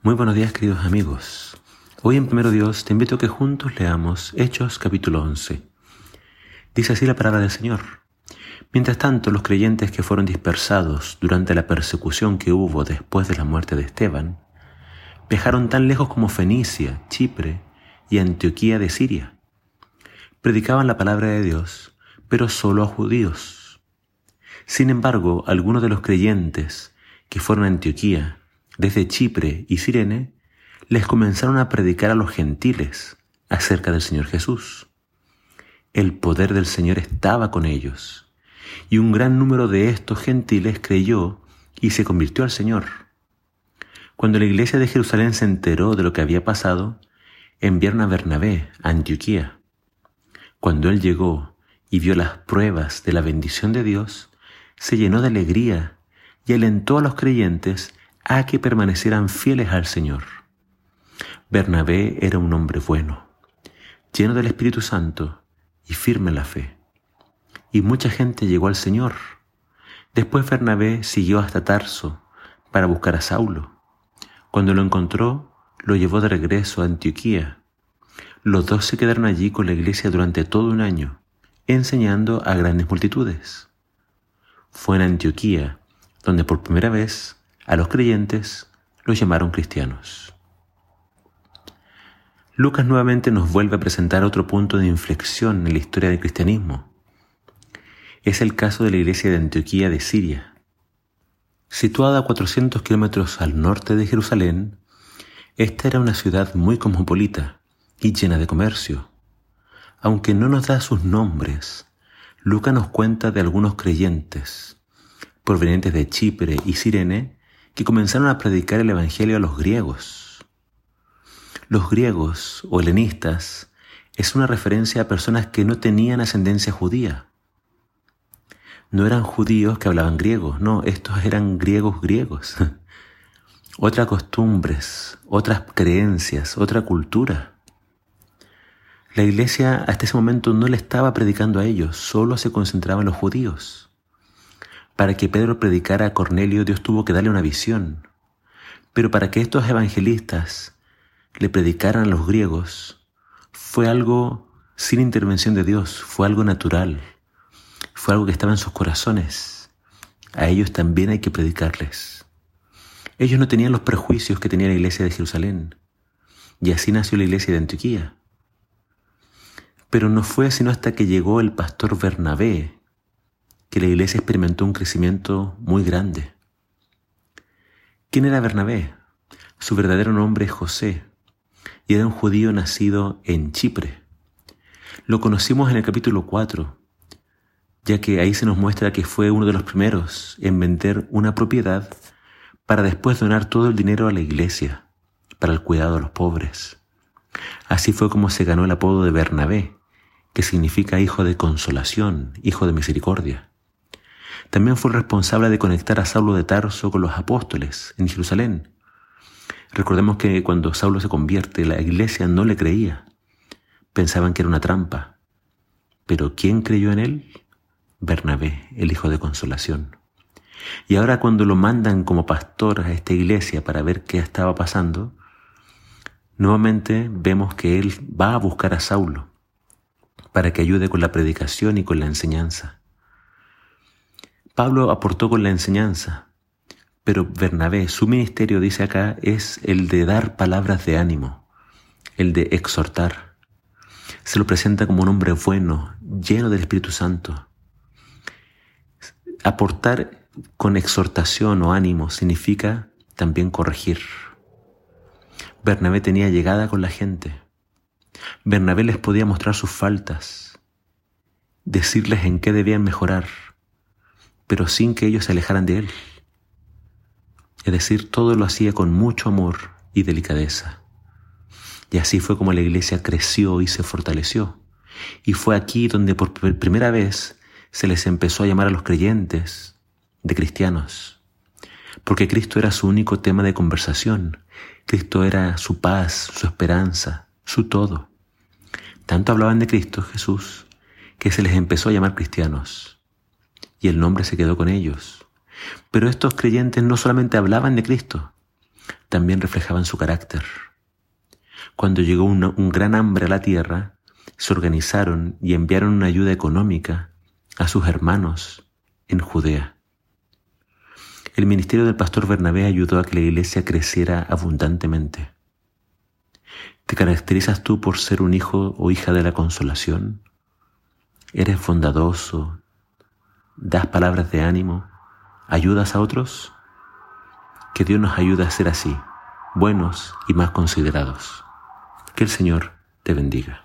Muy buenos días queridos amigos. Hoy en Primero Dios te invito a que juntos leamos Hechos capítulo 11. Dice así la palabra del Señor. Mientras tanto, los creyentes que fueron dispersados durante la persecución que hubo después de la muerte de Esteban, viajaron tan lejos como Fenicia, Chipre y Antioquía de Siria. Predicaban la palabra de Dios, pero solo a judíos. Sin embargo, algunos de los creyentes que fueron a Antioquía desde Chipre y Sirene, les comenzaron a predicar a los gentiles acerca del Señor Jesús. El poder del Señor estaba con ellos, y un gran número de estos gentiles creyó y se convirtió al Señor. Cuando la iglesia de Jerusalén se enteró de lo que había pasado, enviaron a Bernabé a Antioquía. Cuando él llegó y vio las pruebas de la bendición de Dios, se llenó de alegría y alentó a los creyentes a que permanecieran fieles al Señor. Bernabé era un hombre bueno, lleno del Espíritu Santo y firme en la fe. Y mucha gente llegó al Señor. Después Bernabé siguió hasta Tarso para buscar a Saulo. Cuando lo encontró, lo llevó de regreso a Antioquía. Los dos se quedaron allí con la iglesia durante todo un año, enseñando a grandes multitudes. Fue en Antioquía donde por primera vez a los creyentes los llamaron cristianos. Lucas nuevamente nos vuelve a presentar otro punto de inflexión en la historia del cristianismo. Es el caso de la iglesia de Antioquía de Siria. Situada a 400 kilómetros al norte de Jerusalén, esta era una ciudad muy cosmopolita y llena de comercio. Aunque no nos da sus nombres, Lucas nos cuenta de algunos creyentes, provenientes de Chipre y Sirene, que comenzaron a predicar el Evangelio a los griegos. Los griegos o helenistas es una referencia a personas que no tenían ascendencia judía. No eran judíos que hablaban griego, no, estos eran griegos griegos. otras costumbres, otras creencias, otra cultura. La iglesia hasta ese momento no le estaba predicando a ellos, solo se concentraba en los judíos. Para que Pedro predicara a Cornelio, Dios tuvo que darle una visión. Pero para que estos evangelistas le predicaran a los griegos, fue algo sin intervención de Dios, fue algo natural, fue algo que estaba en sus corazones. A ellos también hay que predicarles. Ellos no tenían los prejuicios que tenía la iglesia de Jerusalén, y así nació la iglesia de Antioquía. Pero no fue sino hasta que llegó el pastor Bernabé que la iglesia experimentó un crecimiento muy grande. ¿Quién era Bernabé? Su verdadero nombre es José y era un judío nacido en Chipre. Lo conocimos en el capítulo 4, ya que ahí se nos muestra que fue uno de los primeros en vender una propiedad para después donar todo el dinero a la iglesia, para el cuidado de los pobres. Así fue como se ganó el apodo de Bernabé, que significa hijo de consolación, hijo de misericordia. También fue responsable de conectar a Saulo de Tarso con los apóstoles en Jerusalén. Recordemos que cuando Saulo se convierte, la iglesia no le creía. Pensaban que era una trampa. Pero ¿quién creyó en él? Bernabé, el hijo de consolación. Y ahora cuando lo mandan como pastor a esta iglesia para ver qué estaba pasando, nuevamente vemos que él va a buscar a Saulo para que ayude con la predicación y con la enseñanza. Pablo aportó con la enseñanza, pero Bernabé, su ministerio, dice acá, es el de dar palabras de ánimo, el de exhortar. Se lo presenta como un hombre bueno, lleno del Espíritu Santo. Aportar con exhortación o ánimo significa también corregir. Bernabé tenía llegada con la gente. Bernabé les podía mostrar sus faltas, decirles en qué debían mejorar pero sin que ellos se alejaran de él. Es decir, todo lo hacía con mucho amor y delicadeza. Y así fue como la iglesia creció y se fortaleció. Y fue aquí donde por primera vez se les empezó a llamar a los creyentes de cristianos. Porque Cristo era su único tema de conversación. Cristo era su paz, su esperanza, su todo. Tanto hablaban de Cristo Jesús que se les empezó a llamar cristianos y el nombre se quedó con ellos. Pero estos creyentes no solamente hablaban de Cristo, también reflejaban su carácter. Cuando llegó un gran hambre a la tierra, se organizaron y enviaron una ayuda económica a sus hermanos en Judea. El ministerio del pastor Bernabé ayudó a que la iglesia creciera abundantemente. ¿Te caracterizas tú por ser un hijo o hija de la consolación? ¿Eres bondadoso? ¿Das palabras de ánimo? ¿Ayudas a otros? Que Dios nos ayude a ser así, buenos y más considerados. Que el Señor te bendiga.